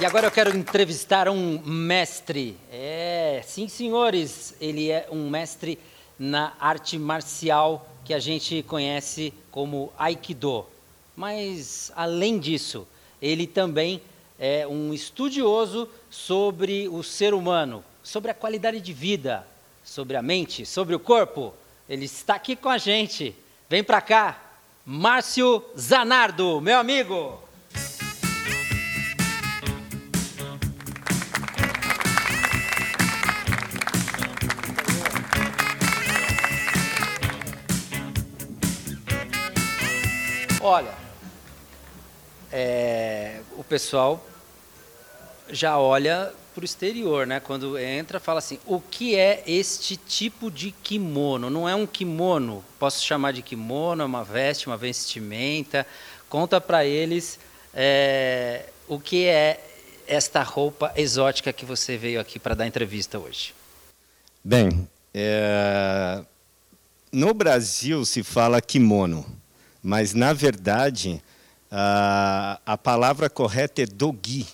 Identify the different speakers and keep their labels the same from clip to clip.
Speaker 1: E agora eu quero entrevistar um mestre. É, sim, senhores, ele é um mestre na arte marcial que a gente conhece como Aikido. Mas, além disso, ele também é um estudioso sobre o ser humano, sobre a qualidade de vida, sobre a mente, sobre o corpo. Ele está aqui com a gente. Vem para cá, Márcio Zanardo, meu amigo. Olha, é, o pessoal já olha para o exterior, né? Quando entra, fala assim: o que é este tipo de kimono? Não é um kimono, posso chamar de kimono, é uma veste, uma vestimenta. Conta para eles é, o que é esta roupa exótica que você veio aqui para dar entrevista hoje.
Speaker 2: Bem, é, no Brasil se fala kimono, mas na verdade a, a palavra correta é dogi.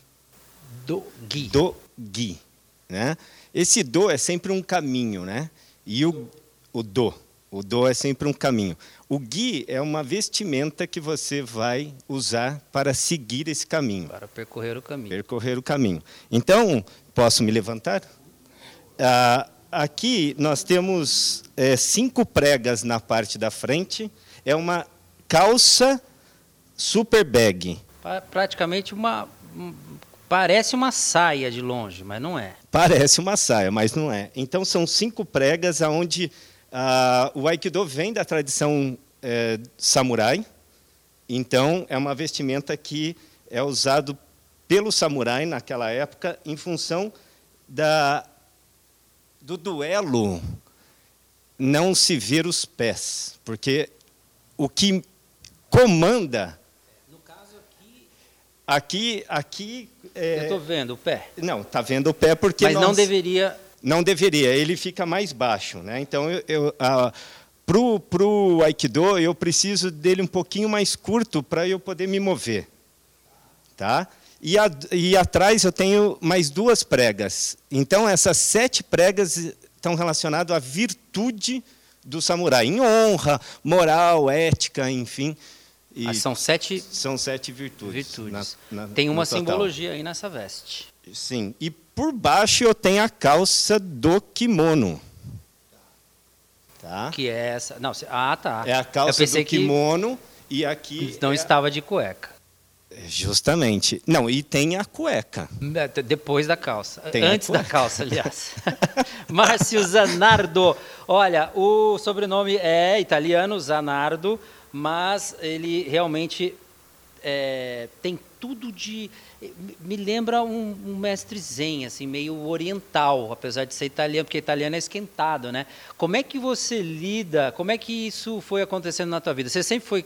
Speaker 1: Dogi.
Speaker 2: Dogi. Né? Esse do é sempre um caminho, né? E o, o do. O do é sempre um caminho. O gui é uma vestimenta que você vai usar para seguir esse caminho.
Speaker 1: Para percorrer o caminho.
Speaker 2: Percorrer o caminho. Então, posso me levantar? Ah, aqui nós temos é, cinco pregas na parte da frente. É uma calça super bag.
Speaker 1: Praticamente uma. Parece uma saia de longe, mas não é.
Speaker 2: Parece uma saia, mas não é. Então são cinco pregas aonde ah, o Aikido vem da tradição é, samurai. Então é uma vestimenta que é usado pelo samurai naquela época em função da, do duelo não se ver os pés, porque o que comanda Aqui, aqui.
Speaker 1: É... Eu estou vendo o pé.
Speaker 2: Não, está vendo o pé porque.
Speaker 1: Mas nós... não deveria.
Speaker 2: Não deveria. Ele fica mais baixo, né? Então eu, eu a... pro pro aikido eu preciso dele um pouquinho mais curto para eu poder me mover, tá? E, a, e atrás eu tenho mais duas pregas. Então essas sete pregas estão relacionadas à virtude do samurai, em honra, moral, ética, enfim.
Speaker 1: E ah, são sete.
Speaker 2: São sete virtudes.
Speaker 1: virtudes. Na, na, Tem uma simbologia aí nessa veste.
Speaker 2: Sim. E por baixo eu tenho a calça do kimono.
Speaker 1: Tá? Que é essa? Não, ah, tá.
Speaker 2: É a calça do kimono e aqui.
Speaker 1: Não
Speaker 2: é...
Speaker 1: estava de cueca.
Speaker 2: Justamente. Não, e tem a cueca.
Speaker 1: É, depois da calça. Tem Antes da calça, aliás. Márcio Zanardo. Olha, o sobrenome é italiano, Zanardo mas ele realmente é, tem tudo de me lembra um, um, mestre zen assim meio oriental apesar de ser italiano porque italiano é esquentado né? Como é que você lida como é que isso foi acontecendo na tua vida? Você sempre foi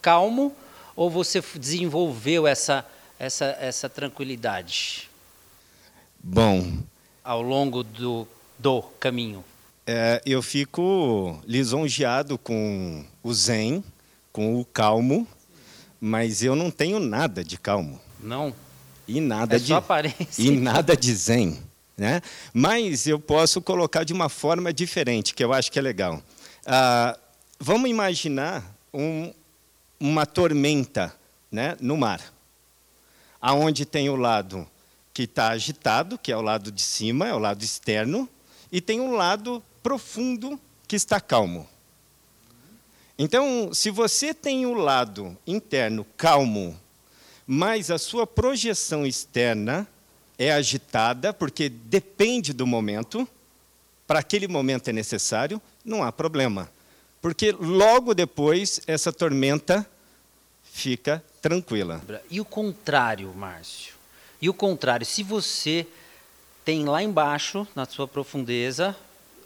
Speaker 1: calmo ou você desenvolveu essa essa essa tranquilidade?
Speaker 2: Bom
Speaker 1: ao longo do do caminho?
Speaker 2: é, eu fico lisonjeado com o zen com o calmo, mas eu não tenho nada de calmo.
Speaker 1: Não.
Speaker 2: E nada
Speaker 1: é
Speaker 2: de
Speaker 1: só aparência.
Speaker 2: E nada de zen, né? Mas eu posso colocar de uma forma diferente, que eu acho que é legal. Ah, vamos imaginar um, uma tormenta, né, no mar, aonde tem o lado que está agitado, que é o lado de cima, é o lado externo, e tem um lado profundo que está calmo. Então, se você tem o lado interno calmo, mas a sua projeção externa é agitada, porque depende do momento, para aquele momento é necessário, não há problema. Porque logo depois essa tormenta fica tranquila.
Speaker 1: E o contrário, Márcio? E o contrário, se você tem lá embaixo, na sua profundeza,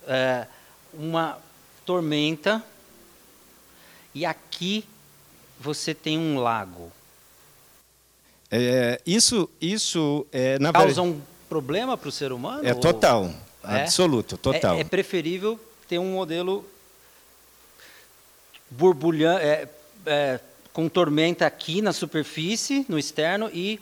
Speaker 1: é, uma tormenta e aqui você tem um lago.
Speaker 2: É, isso, isso é,
Speaker 1: na causa um problema para o ser humano?
Speaker 2: É total, é? absoluto, total.
Speaker 1: É, é, preferível ter um modelo borbulhando, é, é, com tormenta aqui na superfície, no externo, e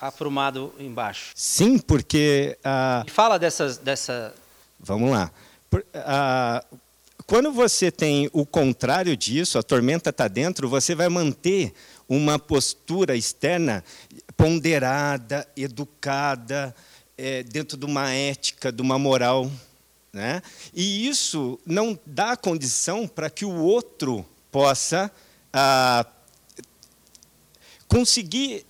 Speaker 1: aprumado embaixo.
Speaker 2: Sim, porque.
Speaker 1: Ah, fala dessas, dessa.
Speaker 2: Vamos lá. Por, ah, quando você tem o contrário disso, a tormenta está dentro, você vai manter uma postura externa ponderada, educada, é, dentro de uma ética, de uma moral. Né? E isso não dá condição para que o outro possa ah, conseguir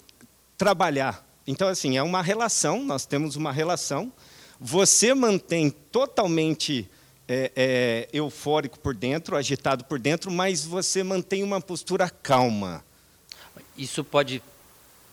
Speaker 2: trabalhar. Então, assim, é uma relação, nós temos uma relação. Você mantém totalmente é, é, eufórico por dentro, agitado por dentro, mas você mantém uma postura calma.
Speaker 1: Isso pode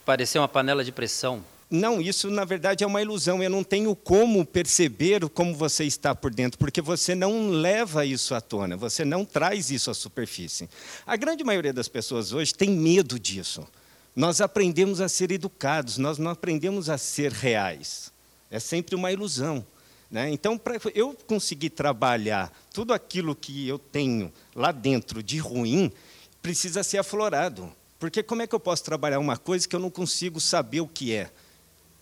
Speaker 1: parecer uma panela de pressão.
Speaker 2: Não, isso na verdade é uma ilusão. Eu não tenho como perceber como você está por dentro, porque você não leva isso à tona, você não traz isso à superfície. A grande maioria das pessoas hoje tem medo disso. Nós aprendemos a ser educados, nós não aprendemos a ser reais. É sempre uma ilusão. Né? Então, para eu conseguir trabalhar tudo aquilo que eu tenho lá dentro de ruim, precisa ser aflorado. Porque como é que eu posso trabalhar uma coisa que eu não consigo saber o que é?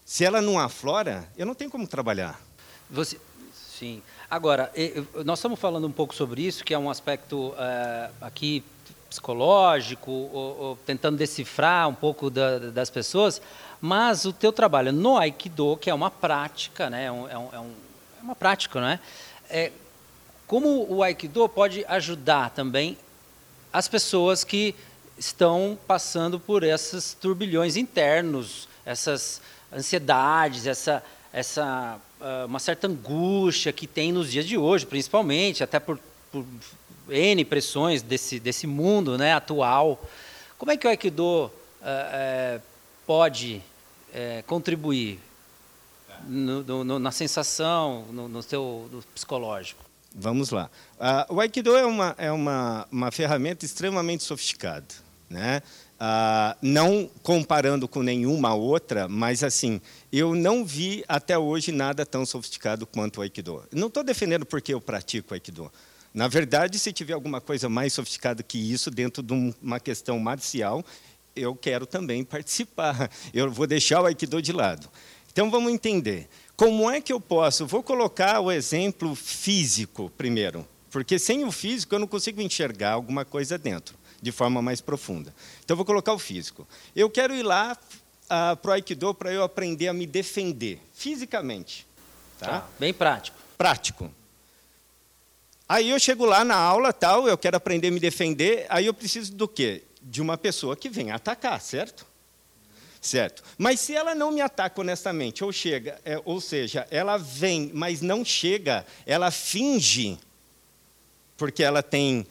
Speaker 2: Se ela não aflora, eu não tenho como trabalhar.
Speaker 1: Você, sim. Agora, nós estamos falando um pouco sobre isso, que é um aspecto é, aqui psicológico, ou, ou, tentando decifrar um pouco da, das pessoas, mas o teu trabalho no Aikido, que é uma prática, né, é, um, é, um, é, uma prática, não é? é? Como o Aikido pode ajudar também as pessoas que estão passando por esses turbilhões internos, essas ansiedades, essa, essa uh, uma certa angústia que tem nos dias de hoje, principalmente, até por, por N pressões desse, desse mundo né, atual. Como é que o Aikido uh, pode eh, contribuir no, no, na sensação, no, no seu no psicológico?
Speaker 2: Vamos lá. Uh, o Aikido é uma, é uma, uma ferramenta extremamente sofisticada. Né? Uh, não comparando com nenhuma outra, mas assim, eu não vi até hoje nada tão sofisticado quanto o Aikido. Não estou defendendo porque eu pratico Aikido. Na verdade, se tiver alguma coisa mais sofisticada que isso dentro de uma questão marcial, eu quero também participar. Eu vou deixar o Aikido de lado. Então vamos entender. Como é que eu posso? Vou colocar o exemplo físico primeiro, porque sem o físico eu não consigo enxergar alguma coisa dentro de forma mais profunda. Então vou colocar o físico. Eu quero ir lá ah, para o Aikido para eu aprender a me defender fisicamente. Tá? tá?
Speaker 1: Bem prático.
Speaker 2: Prático. Aí eu chego lá na aula, tal, eu quero aprender a me defender, aí eu preciso do quê? De uma pessoa que venha atacar, certo? Certo. Mas se ela não me ataca honestamente, ou chega, é, ou seja, ela vem, mas não chega, ela finge, porque ela tem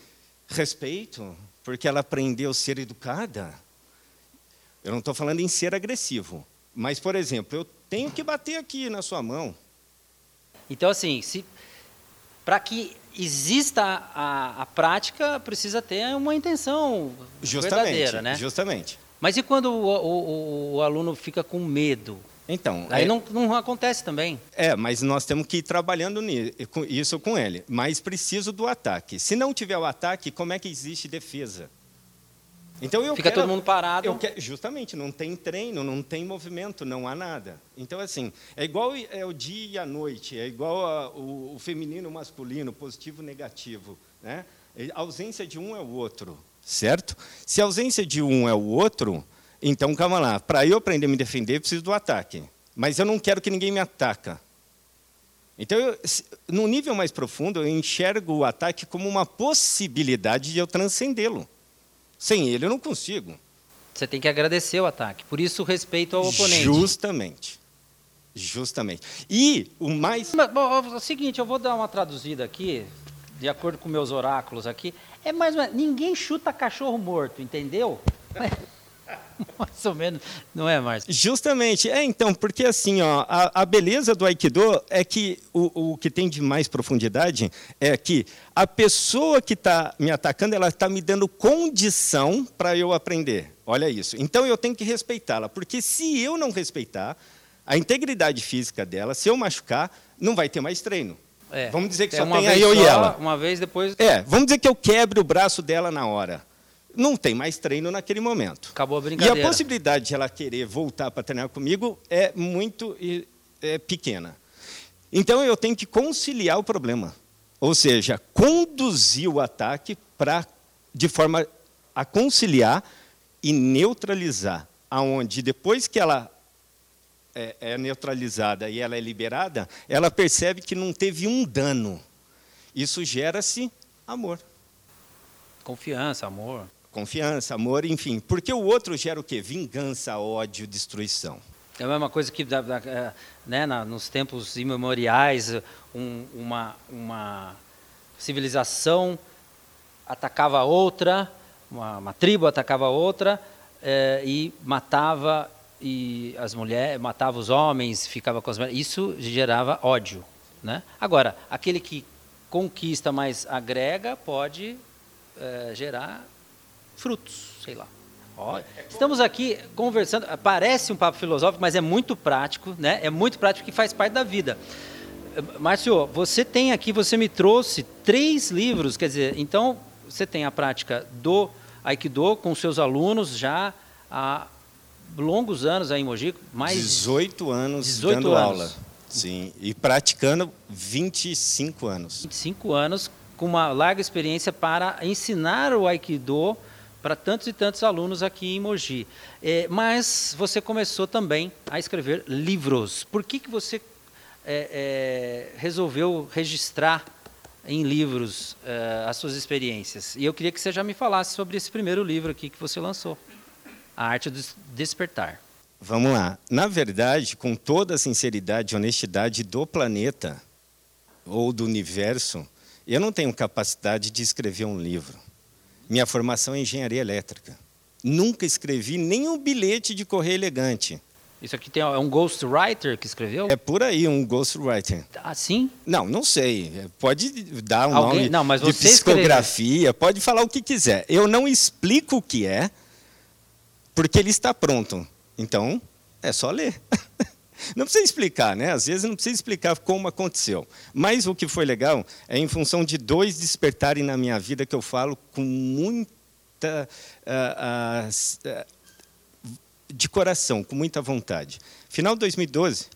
Speaker 2: respeito, porque ela aprendeu a ser educada. Eu não estou falando em ser agressivo, mas, por exemplo, eu tenho que bater aqui na sua mão.
Speaker 1: Então, assim, se para que exista a, a prática, precisa ter uma intenção justamente, verdadeira, né?
Speaker 2: Justamente.
Speaker 1: Mas e quando o, o, o aluno fica com medo?
Speaker 2: Então,
Speaker 1: aí é, não, não acontece também.
Speaker 2: É, mas nós temos que ir trabalhando isso com ele. Mas preciso do ataque. Se não tiver o ataque, como é que existe defesa?
Speaker 1: Então eu Fica quero, todo mundo parado.
Speaker 2: Quero, justamente, não tem treino, não tem movimento, não há nada. Então, assim, é igual é o dia e a noite, é igual a, o, o, feminino e o masculino, positivo negativo. Né? A ausência de um é o outro, certo? Se a ausência de um é o outro, então calma lá. Para eu aprender a me defender, eu preciso do ataque. Mas eu não quero que ninguém me ataca. Então, eu, no nível mais profundo, eu enxergo o ataque como uma possibilidade de eu transcendê-lo. Sem ele eu não consigo.
Speaker 1: Você tem que agradecer o ataque. Por isso, respeito ao oponente.
Speaker 2: Justamente. Justamente. E o mais. Mas,
Speaker 1: bom, é o seguinte, eu vou dar uma traduzida aqui, de acordo com meus oráculos aqui. É mais ou menos, ninguém chuta cachorro morto, entendeu? Mais ou menos, não é, Márcio?
Speaker 2: Justamente. É, então, porque assim, ó, a, a beleza do Aikido é que o, o que tem de mais profundidade é que a pessoa que está me atacando, ela está me dando condição para eu aprender. Olha isso. Então, eu tenho que respeitá-la, porque se eu não respeitar a integridade física dela, se eu machucar, não vai ter mais treino. É, vamos dizer que é só tem eu só, e ela.
Speaker 1: Uma vez depois.
Speaker 2: É, vamos dizer que eu quebre o braço dela na hora. não tem mais treino naquele momento.
Speaker 1: Acabou a brincadeira.
Speaker 2: E a possibilidade de ela querer voltar para treinar comigo é muito é, pequena. Então eu tenho que conciliar o problema. Ou seja, conduzir o ataque para de forma a conciliar e neutralizar, aonde depois que ela é, é, neutralizada e ela é liberada, ela percebe que não teve um dano. Isso gera-se amor.
Speaker 1: Confiança, amor.
Speaker 2: Confiança, amor, enfim. Porque o outro gera o quê? Vingança, ódio, destruição.
Speaker 1: É a mesma coisa que é, né, nos tempos imemoriais, um, uma, uma civilização atacava outra, uma, uma tribo atacava outra é, e matava e as mulheres, matava os homens, ficava com as mulheres. Isso gerava ódio, né? Agora, aquele que conquista, mas agrega, pode é, gerar frutos, sei lá. estamos aqui conversando, parece um papo filosófico, mas é muito prático, né? É muito prático que faz parte da vida. Márcio, você tem aqui, você me trouxe três livros, quer dizer, então você tem a prática do Aikido com seus alunos já há longos anos aí em Mogi, mais
Speaker 2: 18 anos 18 dando anos. aula. Sim, e praticando 25 anos.
Speaker 1: 25 anos com uma larga experiência para ensinar o Aikido para tantos e tantos alunos aqui em Mogi. É, mas você começou também a escrever livros. Por que, que você é, é, resolveu registrar em livros é, as suas experiências? E eu queria que você já me falasse sobre esse primeiro livro aqui que você lançou, A Arte do Despertar.
Speaker 2: Vamos lá. Na verdade, com toda a sinceridade e honestidade do planeta ou do universo, eu não tenho capacidade de escrever um livro. Minha formação é engenharia elétrica. Nunca escrevi nenhum bilhete de correio elegante.
Speaker 1: Isso aqui tem, é um ghostwriter que escreveu?
Speaker 2: É por aí, um ghostwriter.
Speaker 1: Ah, sim?
Speaker 2: Não, não sei. Pode dar um Alguém? nome não, mas de psicografia, pode falar o que quiser. Eu não explico o que é, porque ele está pronto. Então, é só ler. Não precisa explicar, né? Às vezes não precisa explicar como aconteceu. Mas o que foi legal é em função de dois despertarem na minha vida que eu falo com muita. Uh, uh, de coração, com muita vontade. Final de 2012,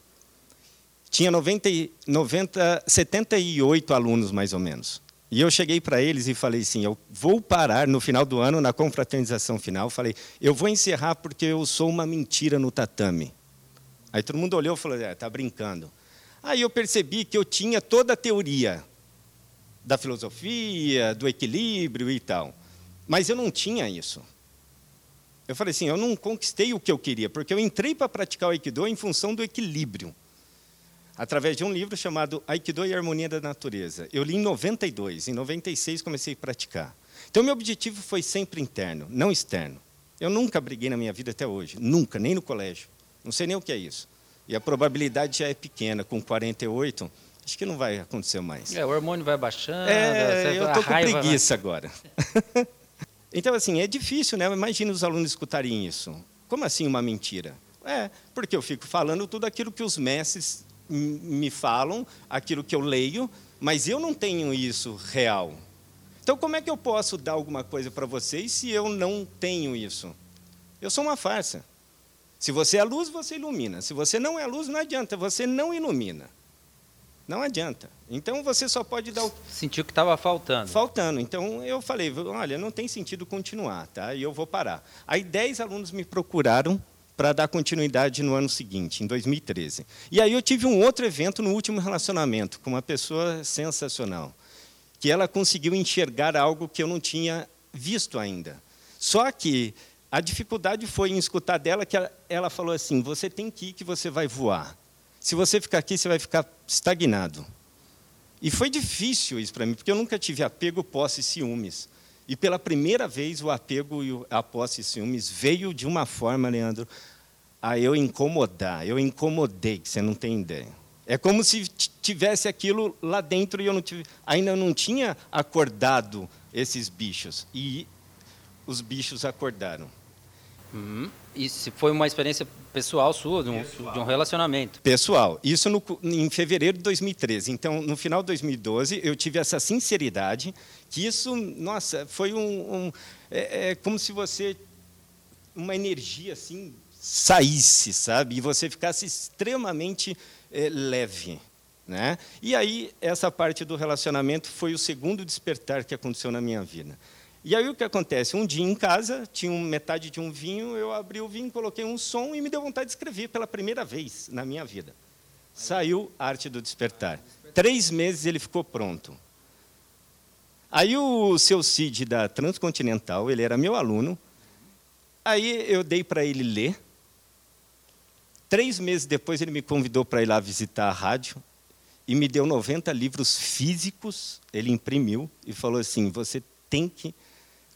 Speaker 2: tinha 90, 90, 78 alunos, mais ou menos. E eu cheguei para eles e falei assim: eu vou parar no final do ano, na confraternização final. Falei: eu vou encerrar porque eu sou uma mentira no tatame. Aí todo mundo olhou e falou: é, está brincando. Aí eu percebi que eu tinha toda a teoria da filosofia, do equilíbrio e tal. Mas eu não tinha isso. Eu falei assim: eu não conquistei o que eu queria, porque eu entrei para praticar o Aikido em função do equilíbrio. Através de um livro chamado Aikido e a Harmonia da Natureza. Eu li em 92, em 96 comecei a praticar. Então, meu objetivo foi sempre interno, não externo. Eu nunca briguei na minha vida até hoje, nunca, nem no colégio. Não sei nem o que é isso. E a probabilidade já é pequena, com 48, acho que não vai acontecer mais.
Speaker 1: É, o hormônio vai baixando.
Speaker 2: É, eu estou com preguiça vai... agora. então, assim, é difícil, né? Imagina os alunos escutarem isso. Como assim uma mentira? É, porque eu fico falando tudo aquilo que os mestres me falam, aquilo que eu leio, mas eu não tenho isso real. Então, como é que eu posso dar alguma coisa para vocês se eu não tenho isso? Eu sou uma farsa. Se você é luz, você ilumina. Se você não é luz, não adianta, você não ilumina. Não adianta. Então você só pode dar o.
Speaker 1: Sentiu que estava faltando.
Speaker 2: Faltando. Então eu falei, olha, não tem sentido continuar, tá? E eu vou parar. Aí dez alunos me procuraram para dar continuidade no ano seguinte, em 2013. E aí eu tive um outro evento no último relacionamento com uma pessoa sensacional, que ela conseguiu enxergar algo que eu não tinha visto ainda. Só que a dificuldade foi em escutar dela que ela, falou assim: você tem que ir que você vai voar. Se você ficar aqui, você vai ficar estagnado. E foi difícil isso para mim, porque eu nunca tive apego, posse e ciúmes. E pela primeira vez o apego e a posse e ciúmes veio de uma forma, Leandro, a eu incomodar. Eu incomodei, que você não tem ideia. É como se tivesse aquilo lá dentro e eu não tive, ainda não tinha acordado esses bichos. E os bichos acordaram.
Speaker 1: Uhum. Isso foi uma experiência pessoal sua, de um, pessoal. De um relacionamento.
Speaker 2: Pessoal. Isso no, em fevereiro de 2013. Então, no final de 2012, eu tive essa sinceridade, que isso, nossa, foi um... um é, é como se você... Uma energia, assim, saísse, sabe? E você ficasse extremamente é, leve. Né? E aí, essa parte do relacionamento foi o segundo despertar que aconteceu na minha vida. E aí o que acontece? Um dia em casa, tinha metade de um vinho, eu abri o vinho, coloquei um som e me deu vontade de escrever pela primeira vez na minha vida. Saiu Arte do Despertar. Três meses ele ficou pronto. Aí o seu Cid da Transcontinental, ele era meu aluno, aí eu dei para ele ler. Três meses depois ele me convidou para ir lá visitar a rádio e me deu 90 livros físicos, ele imprimiu e falou assim, você tem que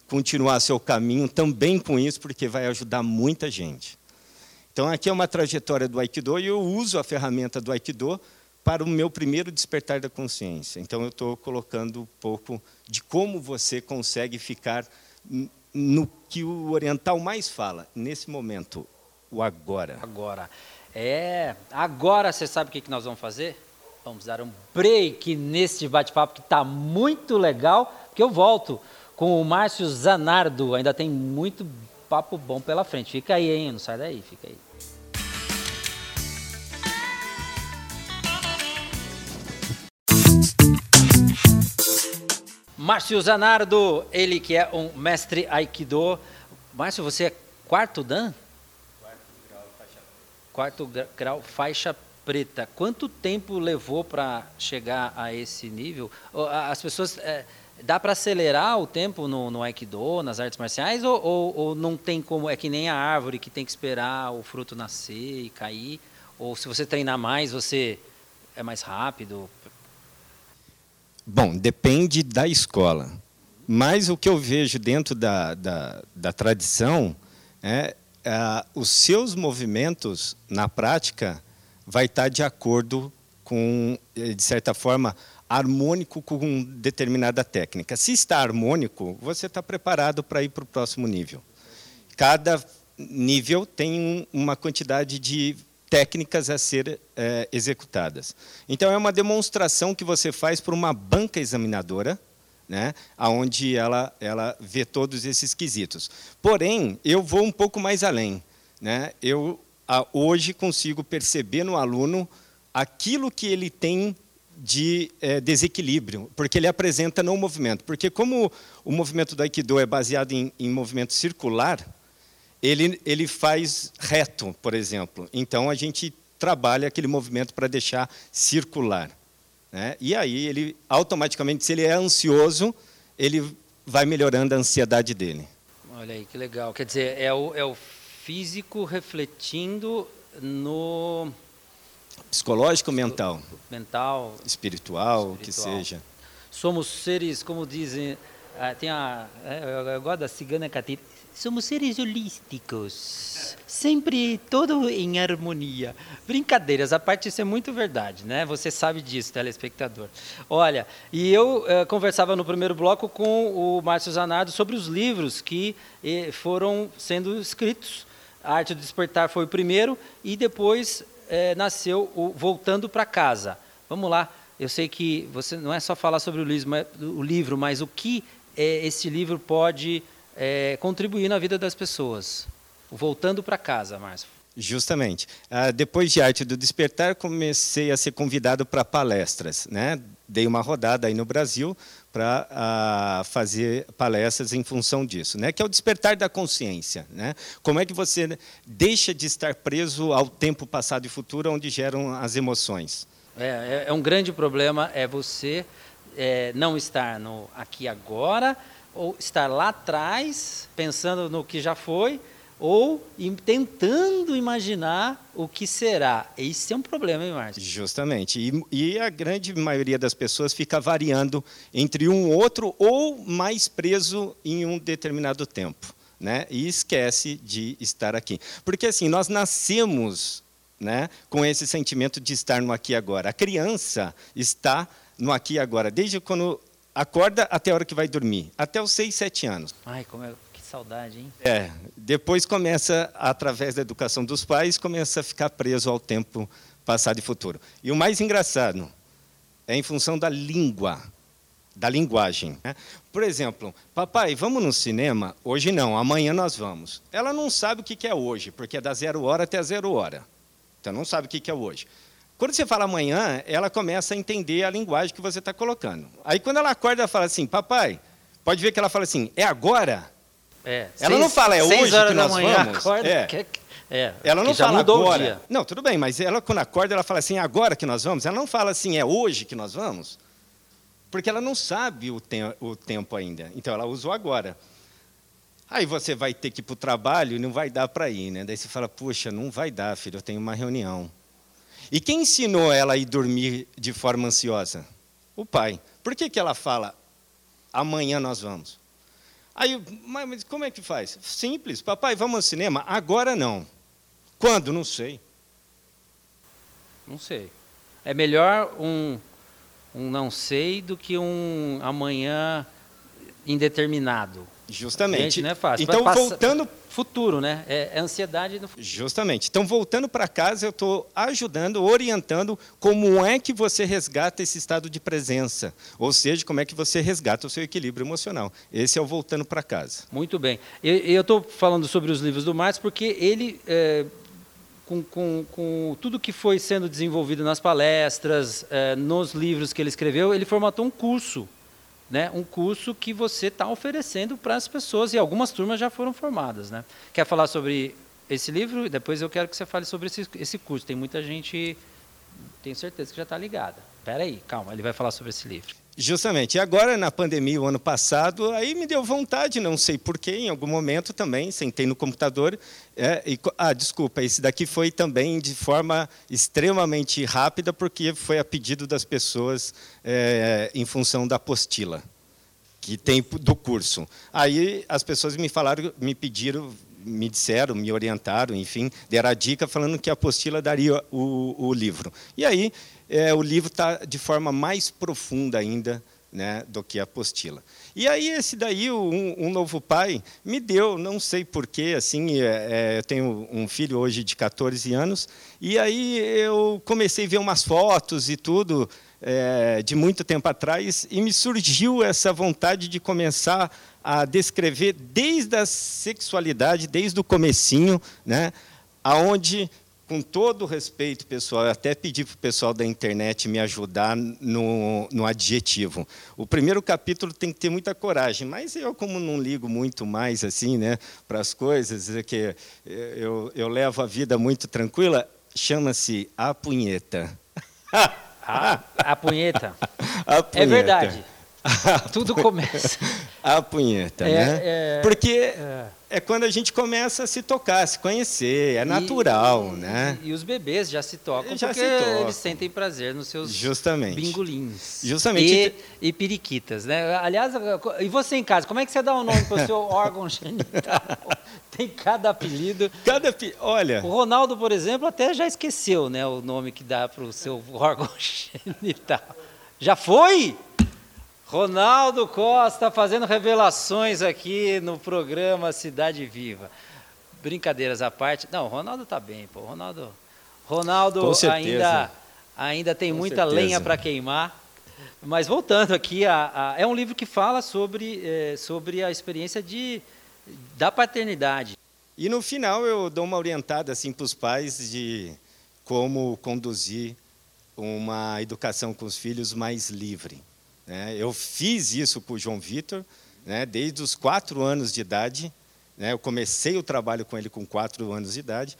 Speaker 2: continuar seu caminho também com isso, porque vai ajudar muita gente. Então, aqui é uma trajetória do Aikido e eu uso a ferramenta do Aikido para o meu primeiro despertar da consciência. Então, eu estou colocando um pouco de como você consegue ficar no que o oriental mais fala, nesse momento, o agora.
Speaker 1: Agora. É, agora você sabe o que nós vamos fazer? Vamos dar um break nesse bate-papo que está muito legal, porque eu volto com o Márcio Zanardo. Ainda tem muito papo bom pela frente. Fica aí, hein? Não sai daí, fica aí. Márcio Zanardo, ele que é um mestre Aikido. Márcio, você é quarto Dan? Quarto grau, faixa preta. Quarto grau, faixa preta. Quanto tempo levou para chegar a esse nível? As pessoas. É, Dá para acelerar o tempo no, no Aikido, nas artes marciais, ou, ou, ou, não tem como, é que nem a árvore que tem que esperar o fruto nascer e cair? Ou se você treinar mais, você é mais rápido?
Speaker 2: Bom, depende da escola. Mas o que eu vejo dentro da, da, da tradição é, é os seus movimentos, na prática, vai estar de acordo com, de certa forma, harmônico com determinada técnica. Se está harmônico, você está preparado para ir para o próximo nível. Cada nível tem uma quantidade de técnicas a ser é, executadas. Então, é uma demonstração que você faz para uma banca examinadora, né, onde ela, ela vê todos esses quesitos. Porém, eu vou um pouco mais além. Né? Eu, a, hoje, consigo perceber no aluno aquilo que ele tem de é, desequilíbrio, porque ele apresenta no movimento. Porque como o movimento do Aikido é baseado em, em movimento circular, ele, ele faz reto, por exemplo. Então, a gente trabalha aquele movimento para deixar circular. Né? E aí, ele automaticamente, se ele é ansioso, ele vai melhorando a ansiedade dele.
Speaker 1: Olha aí, que legal. Quer dizer, é o, é o físico refletindo no
Speaker 2: Psicológico mental?
Speaker 1: Mental.
Speaker 2: Espiritual, o que seja.
Speaker 1: Somos seres, como dizem, ah, tem a, é, eu gosto da cigana catira, somos seres holísticos, sempre todo em harmonia. Brincadeiras, a parte isso é muito verdade, né? Você sabe disso, telespectador. Olha, e eu uh, conversava no primeiro bloco com o Márcio Zanardo sobre os livros que eh, foram sendo escritos. A Arte do Despertar foi o primeiro e depois é, nasceu o Voltando para Casa. Vamos lá, eu sei que você não é só falar sobre o livro, mas, o livro, mas o que é, livro pode é, contribuir na vida das pessoas. O Voltando para Casa, Márcio.
Speaker 2: Justamente. Ah, depois de Arte do Despertar, comecei a ser convidado para palestras. Né? Dei uma rodada aí no Brasil para fazer palestras em função disso, né? que é o despertar da consciência. Né? Como é que você deixa de estar preso ao tempo passado e futuro, onde geram as emoções?
Speaker 1: É, é, é um grande problema é você é, não estar no aqui agora, ou estar lá atrás, pensando no que já foi, ou tentando imaginar o que será. Isso é um problema, hein, Márcio?
Speaker 2: Justamente. E, e, a grande maioria das pessoas fica variando entre um outro ou mais preso em um determinado tempo. Né? E esquece de estar aqui. Porque assim, nós nascemos né, com esse sentimento de estar no aqui e agora. A criança está no aqui e agora, desde quando acorda até a hora que vai dormir, até os 6, 7 anos.
Speaker 1: Ai, como é saudade, hein?
Speaker 2: É. Depois começa, através da educação dos pais, começa a ficar preso ao tempo passado e futuro. E o mais engraçado é em função da língua, da linguagem. Né? Por exemplo, papai, vamos no cinema? Hoje não, amanhã nós vamos. Ela não sabe o que é hoje, porque é da zero hora até a zero hora. Então não sabe o que é hoje. Quando você fala amanhã, ela começa a entender a linguagem que você está colocando. Aí quando ela acorda, ela fala assim, papai, pode ver que ela fala assim, é agora?
Speaker 1: É,
Speaker 2: ela seis, não fala, é hoje que nós manhã, vamos.
Speaker 1: Acorda, é. Que,
Speaker 2: é, ela não fala agora. Não, tudo bem, mas ela quando acorda, ela fala assim, é agora que nós vamos? Ela não fala assim, é hoje que nós vamos? Porque ela não sabe o, te o tempo ainda. Então ela usa o agora. Aí você vai ter que ir para o trabalho e não vai dar para ir, né? Daí você fala, puxa, não vai dar, filho, eu tenho uma reunião. E quem ensinou ela a ir dormir de forma ansiosa? O pai. Por que, que ela fala, amanhã nós vamos? Aí, mas como é que faz? Simples, papai, vamos ao cinema? Agora não. Quando? Não sei.
Speaker 1: Não sei. É melhor um, um não sei do que um amanhã indeterminado.
Speaker 2: Justamente.
Speaker 1: Não é fácil.
Speaker 2: Então, voltando.
Speaker 1: Futuro, né? É, é ansiedade no
Speaker 2: futuro. Justamente. Então, voltando para casa, eu estou ajudando, orientando como é que você resgata esse estado de presença. Ou seja, como é que você resgata o seu equilíbrio emocional. Esse é o voltando para casa.
Speaker 1: Muito bem. Eu estou falando sobre os livros do Marx porque ele. É, com, com, com, tudo que foi sendo desenvolvido nas palestras, é, nos livros que ele escreveu, ele formatou um curso né, um curso que você está oferecendo para as pessoas e algumas turmas já foram formadas. Né? Quer falar sobre esse livro? Depois eu quero que você fale sobre esse, esse curso. Tem muita gente, tenho certeza que já está ligada. Espera aí, calma, ele vai falar sobre esse livro.
Speaker 2: Justamente. E agora, na pandemia, o ano passado, aí me deu vontade, não sei porquê, em algum momento também, sentei no computador. É, e, ah, desculpa, esse daqui foi também de forma extremamente rápida, porque foi a pedido das pessoas é, em função da apostila que tem do curso. Aí as pessoas me falaram, me pediram, me disseram, me orientaram, enfim, deram a dica falando que a apostila daria o, o livro. E aí é, o livro está de forma mais profunda ainda né, do que a apostila. E aí esse daí, um, um novo pai, me deu, não sei porquê, assim, é, é, eu tenho um filho hoje de 14 anos, e aí eu comecei a ver umas fotos e tudo, é, de muito tempo atrás, e me surgiu essa vontade de começar a descrever desde a sexualidade, desde o comecinho, né, aonde com todo o respeito, pessoal, eu até pedi para o pessoal da internet me ajudar no, no adjetivo. O primeiro capítulo tem que ter muita coragem, mas eu, como não ligo muito mais assim, né, para as coisas, é que eu, eu levo a vida muito tranquila, chama-se A Punheta.
Speaker 1: A, a punheta. A punheta. É verdade. Tudo começa.
Speaker 2: A punheta, é, né? É, Porque é. É. quando a gente começa a se tocar, a se conhecer, é natural,
Speaker 1: e,
Speaker 2: né?
Speaker 1: E, e, os bebês já se tocam já porque se tocam. eles sentem prazer nos seus
Speaker 2: Justamente.
Speaker 1: bingolins.
Speaker 2: Justamente.
Speaker 1: E, e, periquitas, né? Aliás, e você em casa, como é que você dá o um nome para o seu órgão genital? Tem cada apelido.
Speaker 2: Cada olha.
Speaker 1: O Ronaldo, por exemplo, até já esqueceu, né, o nome que dá para o seu órgão genital. Já foi? Ronaldo Costa fazendo revelações aqui no programa Cidade Viva. Brincadeiras à parte. Não, o Ronaldo está bem, pô. Ronaldo, Ronaldo ainda, ainda tem Com muita certeza. lenha para queimar. Mas voltando aqui, a, a, é um livro que fala sobre, é, sobre a experiência de, da paternidade.
Speaker 2: E no final eu dou uma orientada assim para os pais de como conduzir uma educação com os filhos mais livre. Né? Eu fiz isso com o João Vitor, né? desde os quatro anos de idade. Né? Eu comecei o trabalho com ele com quatro anos de idade.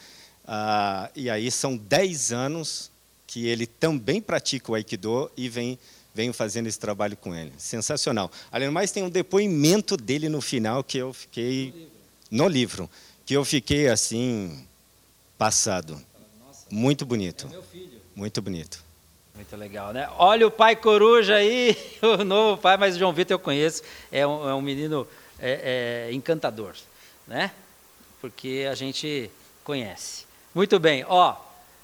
Speaker 2: Ah, e aí são dez anos que ele também pratica o Aikido e vem venho fazendo esse trabalho com ele. Sensacional. Além do mais, tem um depoimento dele no final que eu fiquei no livro, que eu fiquei assim passado. Muito bonito. Muito bonito.
Speaker 1: Muito legal, né? Olha o pai coruja aí, o novo pai, mas o João Vitor eu conheço, é um, é um menino é, é, encantador, né? Porque a gente conhece. Muito bem, ó,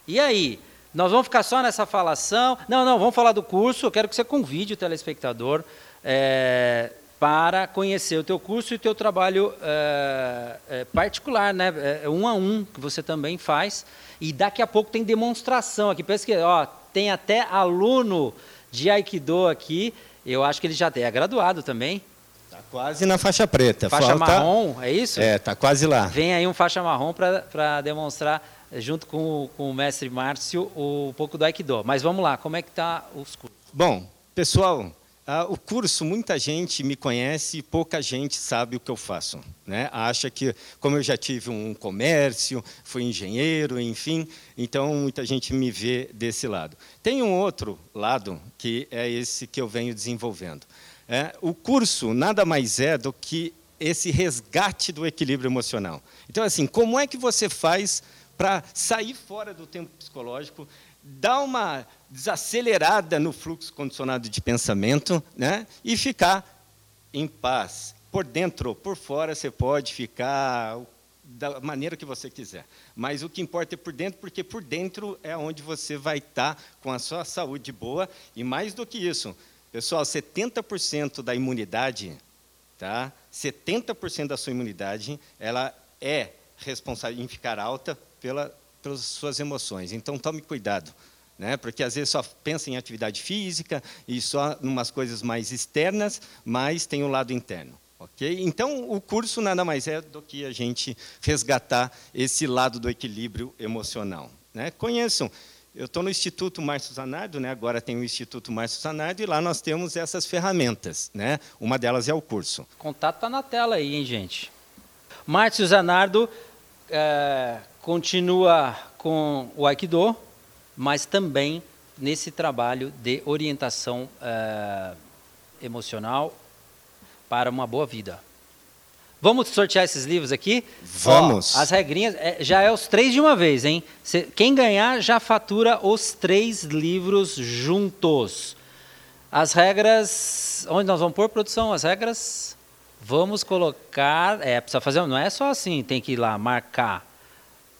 Speaker 1: e aí? Nós vamos ficar só nessa falação? Não, não, vamos falar do curso, eu quero que você convide o telespectador é, para conhecer o teu curso e o teu trabalho é, é, particular, né? Um a um, que você também faz. E daqui a pouco tem demonstração aqui. Pensa que ó, tem até aluno de Aikido aqui. Eu acho que ele já é graduado também.
Speaker 2: Está quase na faixa preta.
Speaker 1: Faixa Falta... marrom, é isso?
Speaker 2: É, está quase lá.
Speaker 1: Vem aí um faixa marrom para demonstrar, junto com o, com o mestre Márcio, o, um pouco do Aikido. Mas vamos lá, como é que está os cursos?
Speaker 2: Bom, pessoal, ah, o curso, muita gente me conhece e pouca gente sabe o que eu faço. Né? Acha que, como eu já tive um comércio, fui engenheiro, enfim, então muita gente me vê desse lado. Tem um outro lado, que é esse que eu venho desenvolvendo. É, o curso nada mais é do que esse resgate do equilíbrio emocional. Então, assim, como é que você faz para sair fora do tempo psicológico, dar uma desacelerada no fluxo condicionado de pensamento né? e ficar em paz. Por dentro ou por fora, você pode ficar da maneira que você quiser. Mas o que importa é por dentro, porque por dentro é onde você vai estar com a sua saúde boa. E mais do que isso, pessoal, 70% da imunidade, tá? 70% da sua imunidade, ela é responsável em ficar alta pela, pelas suas emoções. Então, tome cuidado. Né? Porque às vezes só pensa em atividade física e só em umas coisas mais externas, mas tem o um lado interno. ok? Então, o curso nada mais é do que a gente resgatar esse lado do equilíbrio emocional. Né? Conheçam. Eu estou no Instituto Márcio Zanardo, né? agora tem o Instituto Márcio Zanardo, e lá nós temos essas ferramentas. Né? Uma delas é o curso. O
Speaker 1: contato está na tela aí, hein, gente? Márcio Zanardo é, continua com o Aikido, mas também nesse trabalho de orientação uh, emocional para uma boa vida. Vamos sortear esses livros aqui?
Speaker 2: Vamos.
Speaker 1: Ó, as regrinhas, é, já é os três de uma vez, hein? Cê, quem ganhar já fatura os três livros juntos. As regras, onde nós vamos pôr produção? As regras, vamos colocar, é, precisa fazer, não é só assim, tem que ir lá marcar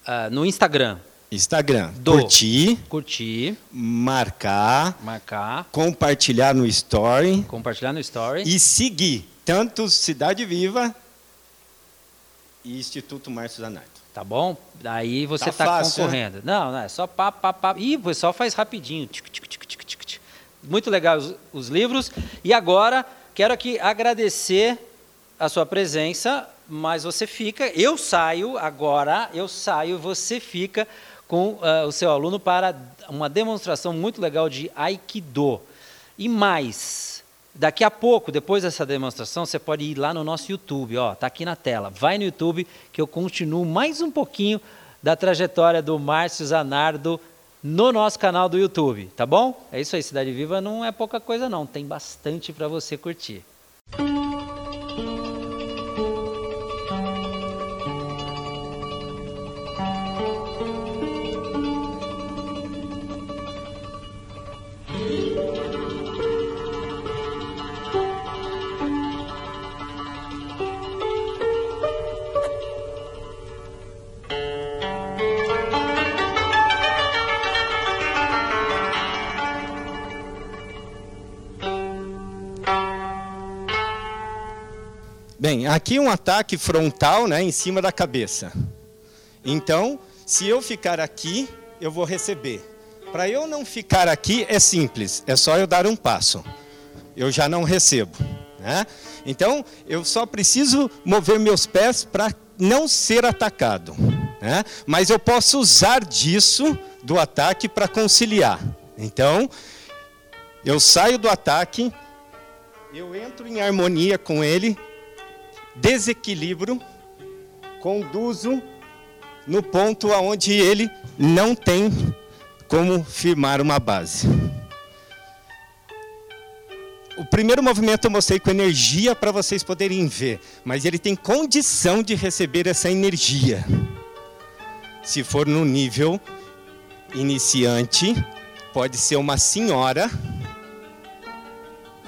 Speaker 1: uh, no Instagram.
Speaker 2: Instagram. Do. Curtir.
Speaker 1: Curtir.
Speaker 2: Marcar.
Speaker 1: Marcar.
Speaker 2: Compartilhar no Story.
Speaker 1: Compartilhar no Story.
Speaker 2: E seguir tanto Cidade Viva e Instituto Márcio Zanardo.
Speaker 1: Tá bom? Daí você está tá concorrendo. Não, não, é só pá, pá, pá. Ih, o pessoal faz rapidinho. Muito legal os, os livros. E agora, quero aqui agradecer a sua presença, mas você fica, eu saio agora, eu saio, você fica com uh, o seu aluno para uma demonstração muito legal de Aikido. E mais, daqui a pouco, depois dessa demonstração, você pode ir lá no nosso YouTube, ó, tá aqui na tela. Vai no YouTube que eu continuo mais um pouquinho da trajetória do Márcio Zanardo no nosso canal do YouTube, tá bom? É isso aí, Cidade Viva não é pouca coisa não, tem bastante para você curtir.
Speaker 2: Aqui um ataque frontal né, em cima da cabeça. Então, se eu ficar aqui, eu vou receber. Para eu não ficar aqui é simples, é só eu dar um passo. Eu já não recebo. Né? Então, eu só preciso mover meus pés para não ser atacado. Né? Mas eu posso usar disso, do ataque, para conciliar. Então, eu saio do ataque, eu entro em harmonia com ele desequilíbrio, conduzo no ponto aonde ele não tem como firmar uma base. O primeiro movimento eu mostrei com energia para vocês poderem ver, mas ele tem condição de receber essa energia. Se for no nível iniciante, pode ser uma senhora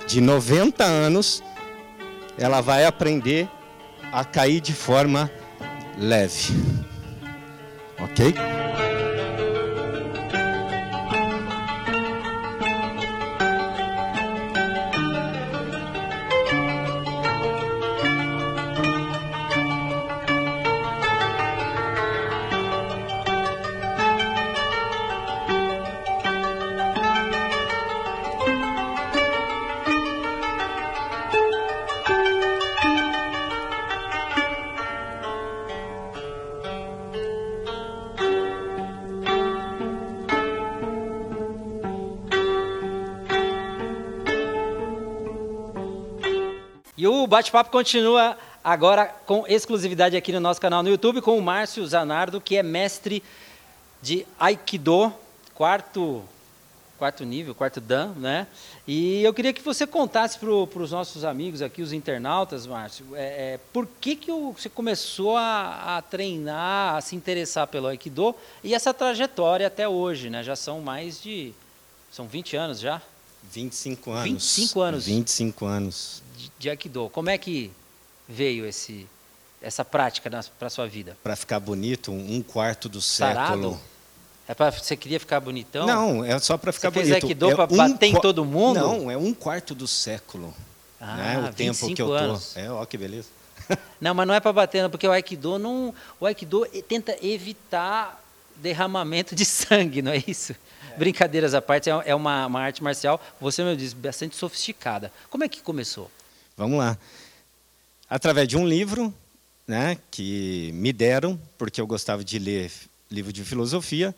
Speaker 2: de 90 anos, ela vai aprender a cair de forma leve. Ok?
Speaker 1: E o bate-papo continua agora com exclusividade aqui no nosso canal no YouTube com o Márcio Zanardo, que é mestre de Aikido, quarto quarto nível, quarto dan, né? E eu queria que você contasse para os nossos amigos aqui, os internautas, Márcio, é, é, por que, que você começou a, a, treinar, a se interessar pelo Aikido e essa trajetória até hoje, né? Já são mais de... são 20 anos já?
Speaker 2: 25 anos.
Speaker 1: 25 anos.
Speaker 2: 25 anos.
Speaker 1: De, de Aikido. Como é que veio esse, essa prática para a sua vida?
Speaker 2: Para ficar bonito, um quarto do Sarado? século.
Speaker 1: É para você queria ficar bonitão?
Speaker 2: Não, é só para ficar
Speaker 1: você
Speaker 2: bonito. Você
Speaker 1: fez Aikido é para um bater em todo mundo?
Speaker 2: Não, é um quarto do século. Ah, né? O tempo que eu
Speaker 1: anos.
Speaker 2: tô. É, ó que beleza.
Speaker 1: Não, mas não é para bater, porque o Aikido não, o Aikido tenta evitar derramamento de sangue, não é isso? Brincadeiras à parte, é, é uma, uma arte marcial, você me diz, bastante sofisticada. Como é que começou?
Speaker 2: Vamos lá. Através de um livro, né, que me deram, porque eu gostava de ler livro de filosofia,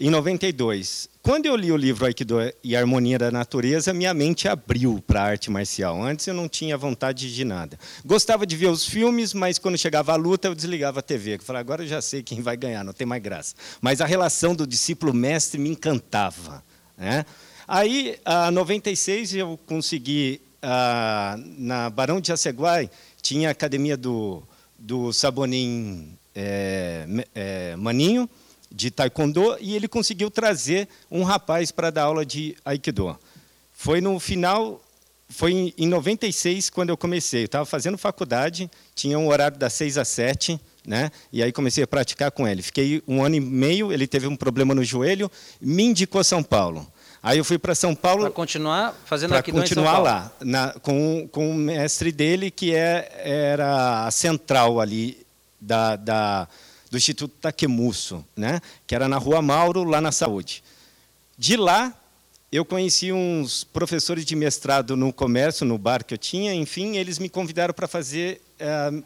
Speaker 2: em 92. Quando eu li o livro Aikido e Harmonia da Natureza, minha mente abriu para a arte marcial. Antes eu não tinha vontade de nada. Gostava de ver os filmes, mas quando chegava a luta eu desligava a TV. Eu falava, agora eu já sei quem vai ganhar, não tem mais graça. Mas a relação do discípulo-mestre me encantava. Né? Aí, em 96, eu consegui, na Barão de Jaceguai, tinha a academia do, do Sabonim é, é, Maninho, de taekwondo e ele conseguiu trazer um rapaz para dar aula de aikido. Foi no final, foi em 96 quando eu comecei. Eu estava fazendo faculdade, tinha um horário das 6 às 7, né? E aí comecei a praticar com ele. Fiquei um ano e meio, ele teve um problema no joelho, me indicou São Paulo. Aí eu fui para São Paulo.
Speaker 1: Para continuar fazendo
Speaker 2: Para continuar lá, na, com, com o mestre dele, que é, era a central ali da, da do Instituto Taquemusso, né? que era na Rua Mauro, lá na Saúde. De lá, eu conheci uns professores de mestrado no comércio, no bar que eu tinha, enfim, eles me convidaram para fazer é,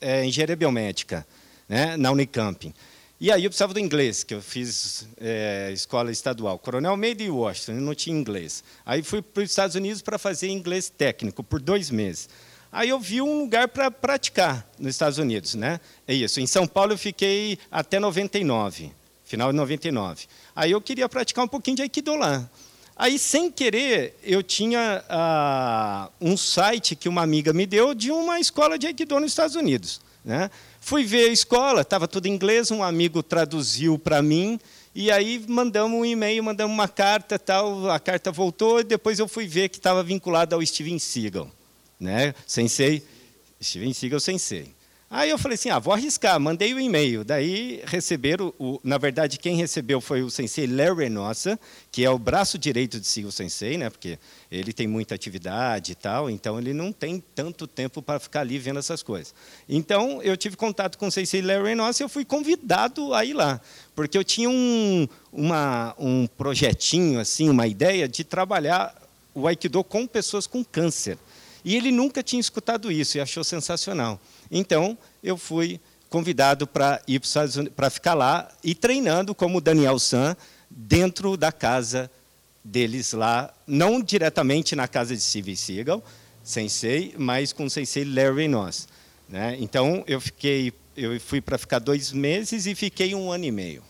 Speaker 2: é, engenharia biomédica né? na Unicamp. E aí eu precisava do inglês, que eu fiz é, escola estadual. Coronel Almeida e Washington, não tinha inglês. Aí fui para os Estados Unidos para fazer inglês técnico por dois meses. Aí eu vi um lugar para praticar nos Estados Unidos, né? É isso. Em São Paulo eu fiquei até 99, final de 99. Aí eu queria praticar um pouquinho de Aikido lá. Aí, sem querer, eu tinha ah, um site que uma amiga me deu de uma escola de Aikido nos Estados Unidos. Né? Fui ver a escola, estava tudo em inglês, um amigo traduziu para mim, e aí mandamos um e-mail, mandamos uma carta, tal, a carta voltou, e depois eu fui ver que estava vinculado ao Steven Seagal né? Sensei, Steven Seagal Sensei. Aí eu falei assim, ah, vou arriscar, mandei o um e-mail. Daí receberam, o, na verdade, quem recebeu foi o sensei Larry Nossa, que é o braço direito de Seagal Sensei, né? porque ele tem muita atividade e tal, então ele não tem tanto tempo para ficar ali vendo essas coisas. Então, eu tive contato com o sensei Larry Nossa e eu fui convidado a ir lá, porque eu tinha um, uma, um projetinho, assim, uma ideia de trabalhar o Aikido com pessoas com câncer. E ele nunca tinha escutado isso e achou sensacional. Então, eu fui convidado para ir para ficar lá e treinando como Daniel San dentro da casa deles lá, não diretamente na casa de Steve Seagal, sensei, mas com o sensei Larry Noss. Né? Então, eu fiquei, eu fui para ficar dois meses e fiquei um ano e meio.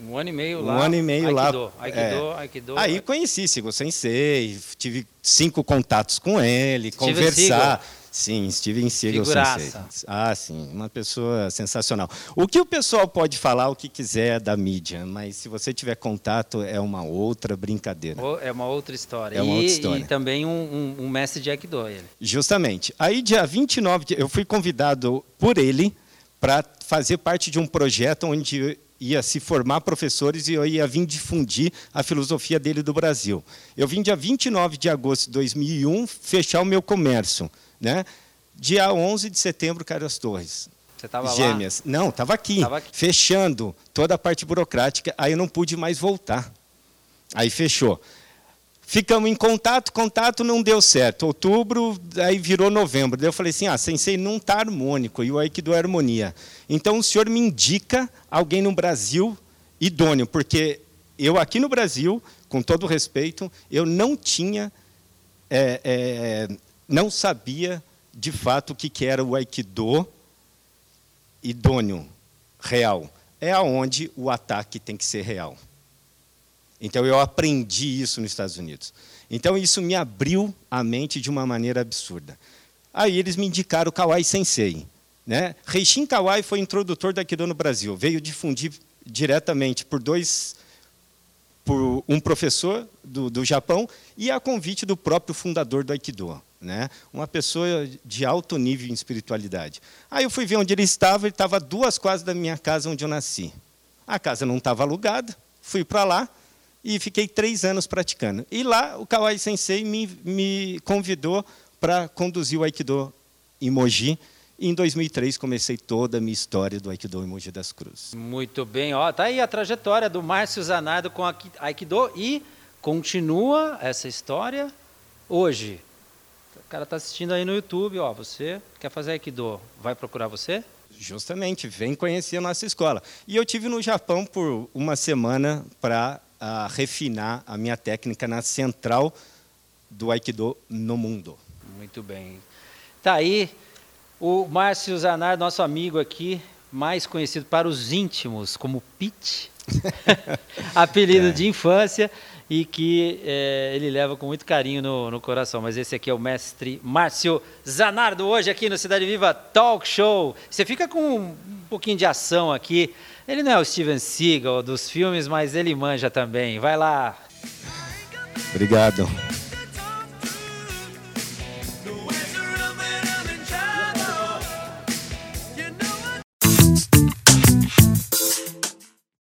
Speaker 1: Um ano e meio lá.
Speaker 2: Um ano e meio
Speaker 1: Aikido,
Speaker 2: lá.
Speaker 1: Aikido, é. Aikido.
Speaker 2: Aí conheci Sigo Sensei, tive cinco contatos com ele, Steven conversar. Seagal. Sim, Steven Seagal
Speaker 1: Figuraça.
Speaker 2: Sensei. Ah, sim, uma pessoa sensacional. O que o pessoal pode falar o que quiser da mídia, mas se você tiver contato é uma outra brincadeira.
Speaker 1: É uma outra história.
Speaker 2: É uma
Speaker 1: e,
Speaker 2: outra história.
Speaker 1: E também um, um, um mestre de Aikido. Ele.
Speaker 2: Justamente. Aí dia 29, eu fui convidado por ele para fazer parte de um projeto onde ia se formar professores e eu ia vir difundir a filosofia dele do Brasil. Eu vim dia 29 de agosto de 2001 fechar o meu comércio. Né? Dia 11 de setembro, Carlos Torres.
Speaker 1: Você estava
Speaker 2: Gêmeas.
Speaker 1: Lá?
Speaker 2: Não, estava aqui, aqui, fechando toda a parte burocrática. Aí eu não pude mais voltar. Aí fechou. Ficamos em contato, contato não deu certo. Outubro, aí virou novembro. Daí eu falei assim: ah, sensei não está harmônico, e o Aikido é harmonia. Então o senhor me indica alguém no Brasil idôneo, porque eu aqui no Brasil, com todo respeito, eu não tinha é, é, não sabia de fato o que era o Aikido idôneo, real. É aonde o ataque tem que ser real. Então eu aprendi isso nos Estados Unidos. Então isso me abriu a mente de uma maneira absurda. Aí eles me indicaram o Kawai Sensei. Né? Reishin Kawai foi introdutor do Aikido no Brasil. Veio difundir diretamente por dois, por um professor do, do Japão e a convite do próprio fundador do Aikido. Né? Uma pessoa de alto nível em espiritualidade. Aí eu fui ver onde ele estava, ele estava duas quadras da minha casa onde eu nasci. A casa não estava alugada, fui para lá, e fiquei três anos praticando. E lá o Kawai Sensei me, me convidou para conduzir o Aikido em Mogi. E em 2003 comecei toda a minha história do Aikido em Mogi das Cruzes.
Speaker 1: Muito bem, ó, tá aí a trajetória do Márcio Zanardo com Aikido e continua essa história hoje. O cara está assistindo aí no YouTube, ó, você quer fazer Aikido, vai procurar você?
Speaker 2: Justamente, vem conhecer a nossa escola. E eu tive no Japão por uma semana para a refinar a minha técnica na central do Aikido no mundo.
Speaker 1: Muito bem. Tá aí o Márcio Zanar, nosso amigo aqui, mais conhecido para os íntimos como Pete, apelido é. de infância e que é, ele leva com muito carinho no, no, coração. Mas esse aqui é o mestre Márcio Zanardo, hoje aqui no Cidade Viva Talk Show. Você fica com um pouquinho de ação aqui. Ele não é o Steven Seagal dos filmes, mas ele manja também. Vai lá.
Speaker 2: Obrigado.